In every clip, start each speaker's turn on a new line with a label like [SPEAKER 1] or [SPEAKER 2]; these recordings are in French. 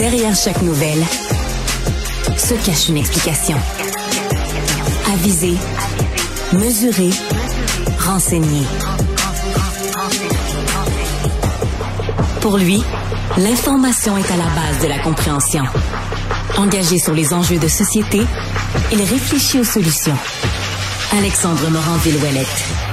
[SPEAKER 1] Derrière chaque nouvelle se cache une explication. Aviser, mesurer, renseigner. Pour lui, l'information est à la base de la compréhension. Engagé sur les enjeux de société, il réfléchit aux solutions. Alexandre Morand-Villouellette.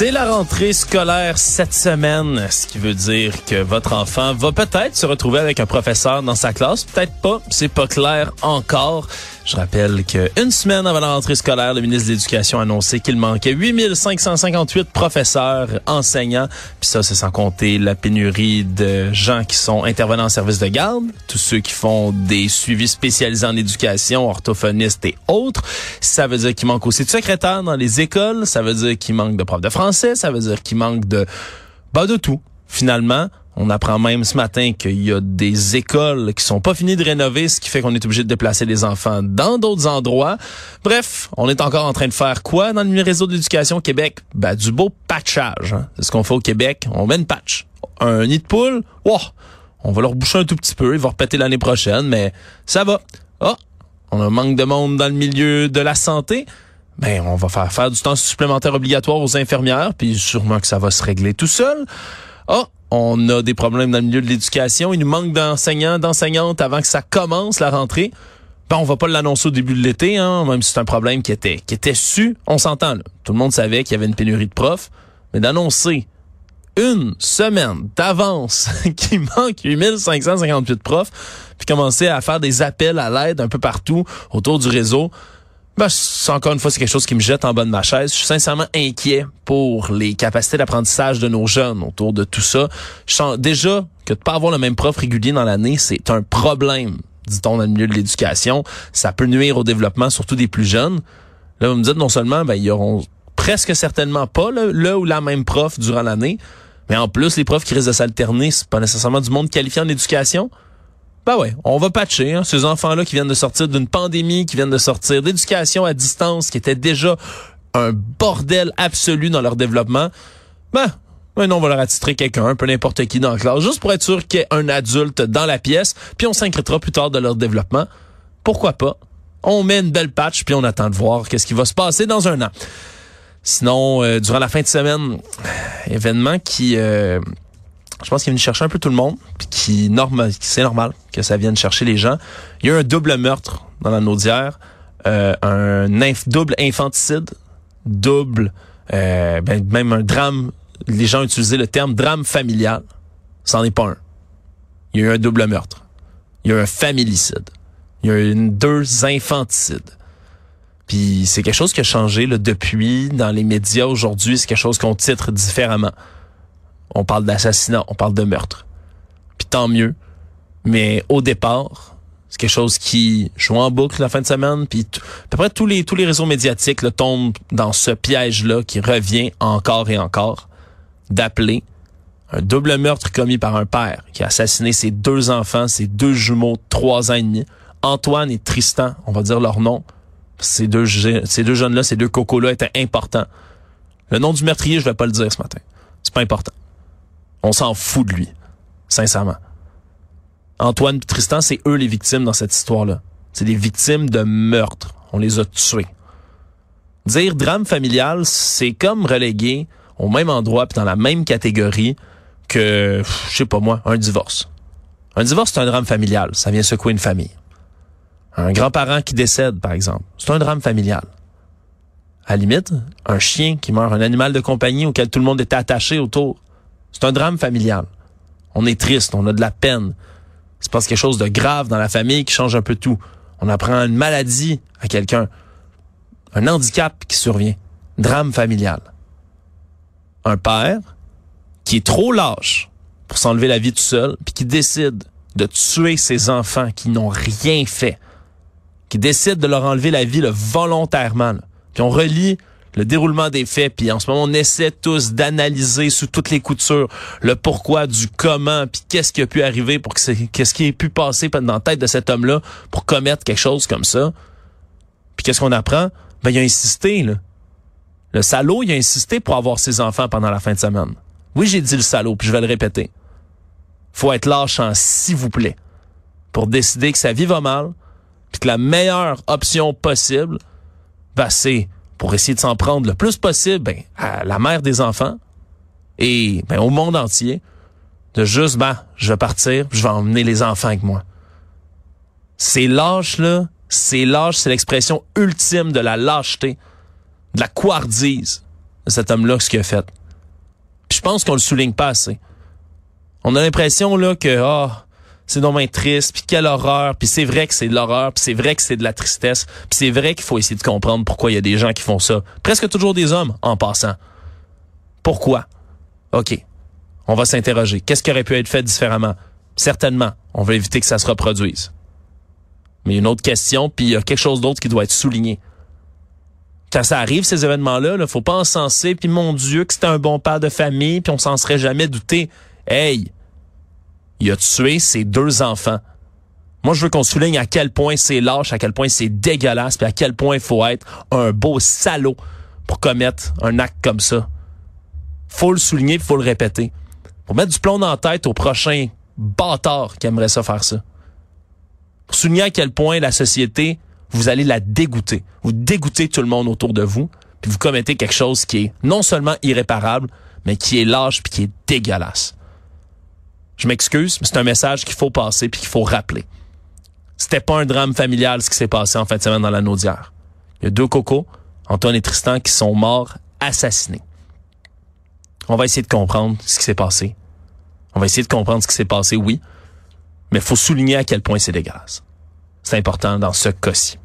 [SPEAKER 2] C'est la rentrée scolaire cette semaine, ce qui veut dire que votre enfant va peut-être se retrouver avec un professeur dans sa classe, peut-être pas, c'est pas clair encore. Je rappelle qu'une semaine avant la rentrée scolaire, le ministre de l'Éducation a annoncé qu'il manquait 8558 professeurs, enseignants, puis ça, c'est sans compter la pénurie de gens qui sont intervenants en service de garde, tous ceux qui font des suivis spécialisés en éducation, orthophonistes et autres. Ça veut dire qu'il manque aussi de secrétaires dans les écoles, ça veut dire qu'il manque de profs de français, ça veut dire qu'il manque de... Bah, de tout, finalement. On apprend même ce matin qu'il y a des écoles qui sont pas finies de rénover, ce qui fait qu'on est obligé de déplacer les enfants dans d'autres endroits. Bref, on est encore en train de faire quoi dans le réseau de l'éducation au Québec? Ben, du beau patchage. Hein. C'est ce qu'on fait au Québec. On met une patch. Un nid de poule, wow, on va leur boucher un tout petit peu. Il va repéter l'année prochaine, mais ça va. oh, on a un manque de monde dans le milieu de la santé. Ben, on va faire faire du temps supplémentaire obligatoire aux infirmières, puis sûrement que ça va se régler tout seul. oh, on a des problèmes dans le milieu de l'éducation. Il nous manque d'enseignants, d'enseignantes avant que ça commence la rentrée. Ben, on va pas l'annoncer au début de l'été, hein, même si c'est un problème qui était, qui était su. On s'entend, Tout le monde savait qu'il y avait une pénurie de profs. Mais d'annoncer une semaine d'avance qu'il manque 8558 profs, puis commencer à faire des appels à l'aide un peu partout autour du réseau, ben, encore une fois, c'est quelque chose qui me jette en bas de ma chaise. Je suis sincèrement inquiet pour les capacités d'apprentissage de nos jeunes autour de tout ça. Je sens déjà que de pas avoir le même prof régulier dans l'année, c'est un problème, dit-on dans le milieu de l'éducation. Ça peut nuire au développement, surtout des plus jeunes. Là, vous me dites non seulement, ben, ils auront presque certainement pas le, ou la même prof durant l'année, mais en plus, les profs qui risquent de s'alterner, c'est pas nécessairement du monde qualifié en éducation. Ben ouais, on va patcher hein, ces enfants-là qui viennent de sortir d'une pandémie, qui viennent de sortir d'éducation à distance, qui était déjà un bordel absolu dans leur développement. Ben, non, on va leur attitrer quelqu'un, peu n'importe qui dans la classe, juste pour être sûr qu'il y ait un adulte dans la pièce, puis on s'inquiétera plus tard de leur développement. Pourquoi pas? On met une belle patch, puis on attend de voir qu'est-ce qui va se passer dans un an. Sinon, euh, durant la fin de semaine, événement qui... Euh, je pense qu'il est venu chercher un peu tout le monde, puis qui normal, c'est normal que ça vienne chercher les gens. Il y a eu un double meurtre dans la Naudière, euh, un double infanticide, double, euh, ben, même un drame. Les gens utilisé le terme drame familial. C'en est pas un. Il y a eu un double meurtre. Il y a eu un familicide. Il y a eu deux infanticides. Puis c'est quelque chose qui a changé là, depuis dans les médias aujourd'hui. C'est quelque chose qu'on titre différemment on parle d'assassinat, on parle de meurtre. Puis tant mieux. Mais au départ, c'est quelque chose qui joue en boucle la fin de semaine. Puis à peu près tous les, tous les réseaux médiatiques là, tombent dans ce piège-là qui revient encore et encore d'appeler un double meurtre commis par un père qui a assassiné ses deux enfants, ses deux jumeaux trois ans et demi. Antoine et Tristan, on va dire leur nom. Ces deux, ces deux jeunes-là, ces deux cocos-là étaient importants. Le nom du meurtrier, je vais pas le dire ce matin. C'est pas important. On s'en fout de lui, sincèrement. Antoine et Tristan, c'est eux les victimes dans cette histoire-là. C'est des victimes de meurtre. On les a tués. Dire drame familial, c'est comme reléguer au même endroit puis dans la même catégorie que, je sais pas moi, un divorce. Un divorce, c'est un drame familial. Ça vient secouer une famille. Un grand-parent qui décède, par exemple, c'est un drame familial. À la limite, un chien qui meurt, un animal de compagnie auquel tout le monde était attaché autour, c'est un drame familial. On est triste, on a de la peine. C'est passe quelque chose de grave dans la famille qui change un peu tout. On apprend une maladie à quelqu'un. Un handicap qui survient. Drame familial. Un père qui est trop lâche pour s'enlever la vie tout seul, puis qui décide de tuer ses enfants qui n'ont rien fait, qui décide de leur enlever la vie volontairement. Puis on relie le déroulement des faits, puis en ce moment, on essaie tous d'analyser sous toutes les coutures le pourquoi du comment, puis qu'est-ce qui a pu arriver pour que c'est, qu'est-ce qui a pu passer dans la tête de cet homme-là pour commettre quelque chose comme ça. Puis qu'est-ce qu'on apprend? Ben, il a insisté, là. Le salaud, il a insisté pour avoir ses enfants pendant la fin de semaine. Oui, j'ai dit le salaud, puis je vais le répéter. Faut être lâche en s'il vous plaît pour décider que sa vie va mal, puis que la meilleure option possible, ben, c'est pour essayer de s'en prendre le plus possible ben, à la mère des enfants et ben, au monde entier, de juste, ben, je vais partir, je vais emmener les enfants avec moi. C'est lâche, là. C'est lâche, c'est l'expression ultime de la lâcheté, de la couardise de cet homme-là, ce qu'il a fait. Je pense qu'on le souligne pas assez. On a l'impression, là, que, ah, c'est normalement triste, puis quelle horreur, puis c'est vrai que c'est de l'horreur, puis c'est vrai que c'est de la tristesse, puis c'est vrai qu'il faut essayer de comprendre pourquoi il y a des gens qui font ça. Presque toujours des hommes, en passant. Pourquoi? OK. On va s'interroger. Qu'est-ce qui aurait pu être fait différemment? Certainement, on va éviter que ça se reproduise. Mais une autre question, puis il y a quelque chose d'autre qui doit être souligné. Quand ça arrive, ces événements-là, il faut pas encenser, puis mon Dieu, que c'était un bon père de famille, puis on s'en serait jamais douté. Hey! Il a tué ses deux enfants. Moi, je veux qu'on souligne à quel point c'est lâche, à quel point c'est dégueulasse, puis à quel point il faut être un beau salaud pour commettre un acte comme ça. Faut le souligner, faut le répéter. Pour mettre du plomb dans la tête au prochain bâtard qui aimerait ça faire ça. Souligner à quel point la société, vous allez la dégoûter. Vous dégoûtez tout le monde autour de vous, puis vous commettez quelque chose qui est non seulement irréparable, mais qui est lâche puis qui est dégueulasse. Je m'excuse, mais c'est un message qu'il faut passer puis qu'il faut rappeler. C'était pas un drame familial ce qui s'est passé en fin de semaine dans la Naudière. Il y a deux cocos, Antoine et Tristan, qui sont morts assassinés. On va essayer de comprendre ce qui s'est passé. On va essayer de comprendre ce qui s'est passé, oui, mais faut souligner à quel point c'est dégueulasse. C'est important dans ce cas-ci.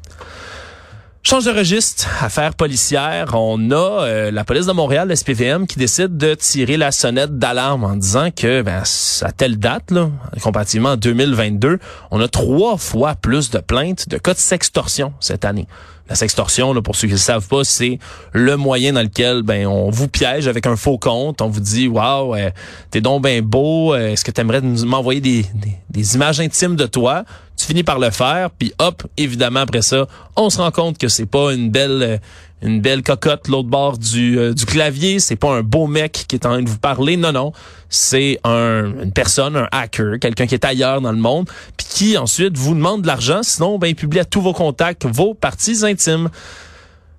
[SPEAKER 2] Change de registre, affaire policière. On a euh, la police de Montréal, le SPVM, qui décide de tirer la sonnette d'alarme en disant que ben, à telle date, là, comparativement en 2022, on a trois fois plus de plaintes de cas de sextorsion cette année. La sextorsion, là, pour ceux qui ne savent pas, c'est le moyen dans lequel ben on vous piège avec un faux compte. On vous dit Waouh, euh, t'es donc bien beau, euh, est-ce que tu aimerais m'envoyer des, des, images intimes de toi? Tu finis par le faire, puis hop, évidemment après ça, on se rend compte que c'est pas une belle euh, une belle cocotte l'autre bord du, du clavier, c'est pas un beau mec qui est en train de vous parler, non non, c'est un, une personne, un hacker, quelqu'un qui est ailleurs dans le monde, puis qui ensuite vous demande de l'argent, sinon ben il publie à tous vos contacts vos parties intimes.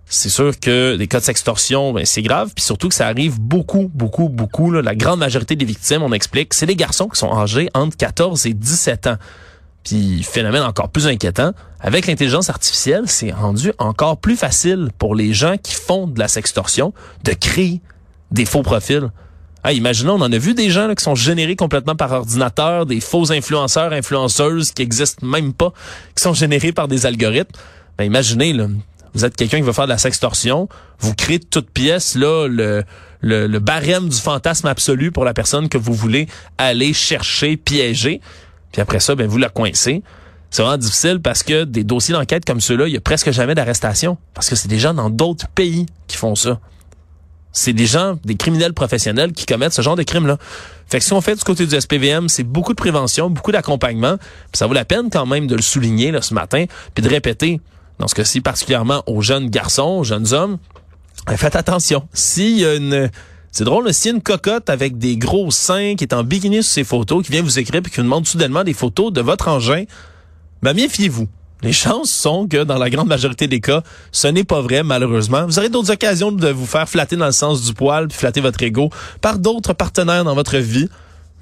[SPEAKER 2] C'est sûr que les cas de sextorsion, ben, c'est grave, puis surtout que ça arrive beaucoup, beaucoup, beaucoup. La grande majorité des victimes, on explique, c'est des garçons qui sont âgés entre 14 et 17 ans. Puis phénomène encore plus inquiétant, avec l'intelligence artificielle, c'est rendu encore plus facile pour les gens qui font de la sextorsion de créer des faux profils. Ah, imaginons, on en a vu des gens qui sont générés complètement par ordinateur, des faux influenceurs, influenceuses qui existent même pas, qui sont générés par des algorithmes. Ben, imaginez, là, vous êtes quelqu'un qui veut faire de la sextorsion, vous créez de toute pièce là le, le, le barème du fantasme absolu pour la personne que vous voulez aller chercher, piéger. Puis après ça, ben vous la coincez. C'est vraiment difficile parce que des dossiers d'enquête comme ceux-là, il y a presque jamais d'arrestation. Parce que c'est des gens dans d'autres pays qui font ça. C'est des gens, des criminels professionnels qui commettent ce genre de crimes-là. Fait que si on fait du côté du SPVM, c'est beaucoup de prévention, beaucoup d'accompagnement. ça vaut la peine quand même de le souligner là, ce matin, puis de répéter, dans ce cas-ci particulièrement aux jeunes garçons, aux jeunes hommes, faites attention. S'il y a une c'est drôle, s'il y a une cocotte avec des gros seins qui est en bikini sur ses photos, qui vient vous écrire et qui vous demande soudainement des photos de votre engin, ben méfiez-vous. Les chances sont que dans la grande majorité des cas, ce n'est pas vrai, malheureusement. Vous aurez d'autres occasions de vous faire flatter dans le sens du poil, puis flatter votre ego par d'autres partenaires dans votre vie.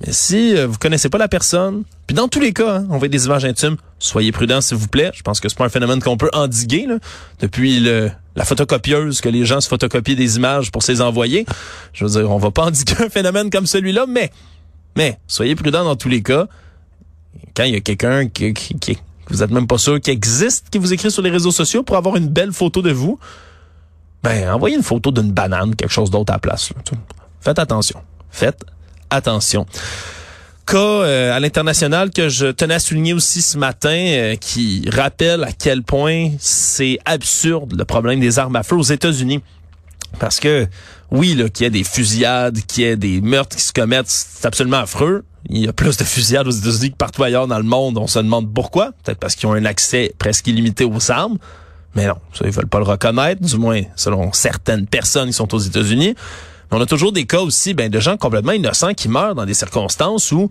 [SPEAKER 2] Mais si euh, vous connaissez pas la personne, puis dans tous les cas, hein, on veut des images intimes, soyez prudents s'il vous plaît. Je pense que c'est pas un phénomène qu'on peut endiguer là, depuis le, la photocopieuse que les gens se photocopient des images pour se les envoyer. Je veux dire, on va pas endiguer un phénomène comme celui-là, mais mais soyez prudents dans tous les cas. Quand il y a quelqu'un qui, qui, qui vous êtes même pas sûr qu'il existe, qui vous écrit sur les réseaux sociaux pour avoir une belle photo de vous, ben envoyez une photo d'une banane, quelque chose d'autre à la place. Faites attention. Faites attention. Cas euh, à l'international que je tenais à souligner aussi ce matin, euh, qui rappelle à quel point c'est absurde le problème des armes à feu aux États-Unis. Parce que oui, qu'il y ait des fusillades, qu'il y ait des meurtres qui se commettent, c'est absolument affreux. Il y a plus de fusillades aux États-Unis que partout ailleurs dans le monde. On se demande pourquoi. Peut-être parce qu'ils ont un accès presque illimité aux armes. Mais non, ça, ils veulent pas le reconnaître, du moins selon certaines personnes qui sont aux États-Unis. On a toujours des cas aussi ben, de gens complètement innocents qui meurent dans des circonstances où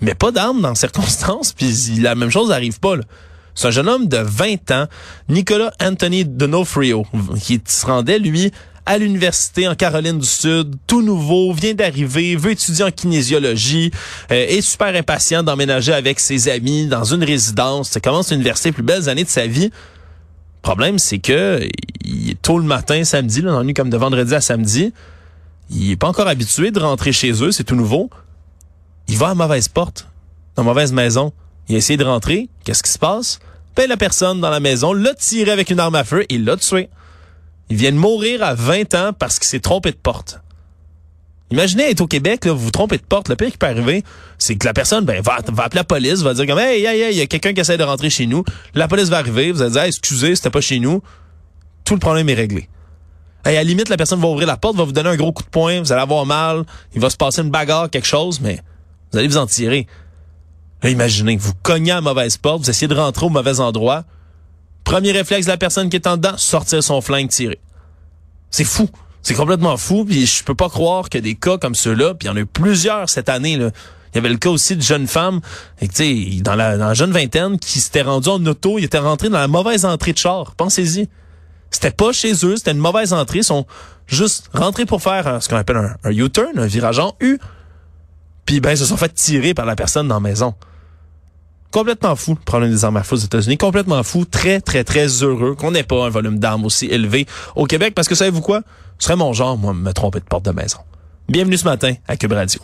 [SPEAKER 2] mais pas d'armes dans circonstances, puis la même chose n'arrive pas. C'est un jeune homme de 20 ans, Nicolas Anthony Donofrio, qui se rendait, lui, à l'université en Caroline du Sud, tout nouveau, vient d'arriver, veut étudier en kinésiologie, euh, est super impatient d'emménager avec ses amis dans une résidence, ça commence l'université, plus belles années de sa vie. Le problème, c'est que il est tôt le matin, samedi, là, dans nuit comme de vendredi à samedi, il est pas encore habitué de rentrer chez eux, c'est tout nouveau. Il va à mauvaise porte, dans mauvaise maison. Il a essayé de rentrer. Qu'est-ce qui se passe? Ben, la personne dans la maison l'a tiré avec une arme à feu et l'a tué. Il vient de mourir à 20 ans parce qu'il s'est trompé de porte. Imaginez être au Québec, là, vous vous trompez de porte. Le pire qui peut arriver, c'est que la personne ben, va, va appeler la police, va dire comme Hey, hey, hey, il y a quelqu'un qui essaie de rentrer chez nous. La police va arriver, vous allez dire excusez, c'était pas chez nous. Tout le problème est réglé. À la limite, la personne va ouvrir la porte, va vous donner un gros coup de poing, vous allez avoir mal, il va se passer une bagarre, quelque chose, mais vous allez vous en tirer. Là, imaginez, vous cognez à mauvaise porte, vous essayez de rentrer au mauvais endroit. Premier réflexe de la personne qui est en dedans, sortir son flingue, tirer. C'est fou. C'est complètement fou. Puis je peux pas croire que des cas comme ceux-là, puis il y en a eu plusieurs cette année. Il y avait le cas aussi de jeunes femmes, et, dans, la, dans la jeune vingtaine, qui s'étaient rendus en auto, ils étaient rentrés dans la mauvaise entrée de char. Pensez-y. C'était pas chez eux, c'était une mauvaise entrée. Ils sont juste rentrés pour faire ce qu'on appelle un, un U-turn, un virage en U. Puis ben, ils se sont fait tirer par la personne dans la maison. Complètement fou, le problème des armes à feu aux États-Unis. Complètement fou, très, très, très heureux qu'on n'ait pas un volume d'armes aussi élevé au Québec. Parce que savez-vous quoi? Ce serait mon genre, moi, me tromper de porte de maison. Bienvenue ce matin à Cube Radio.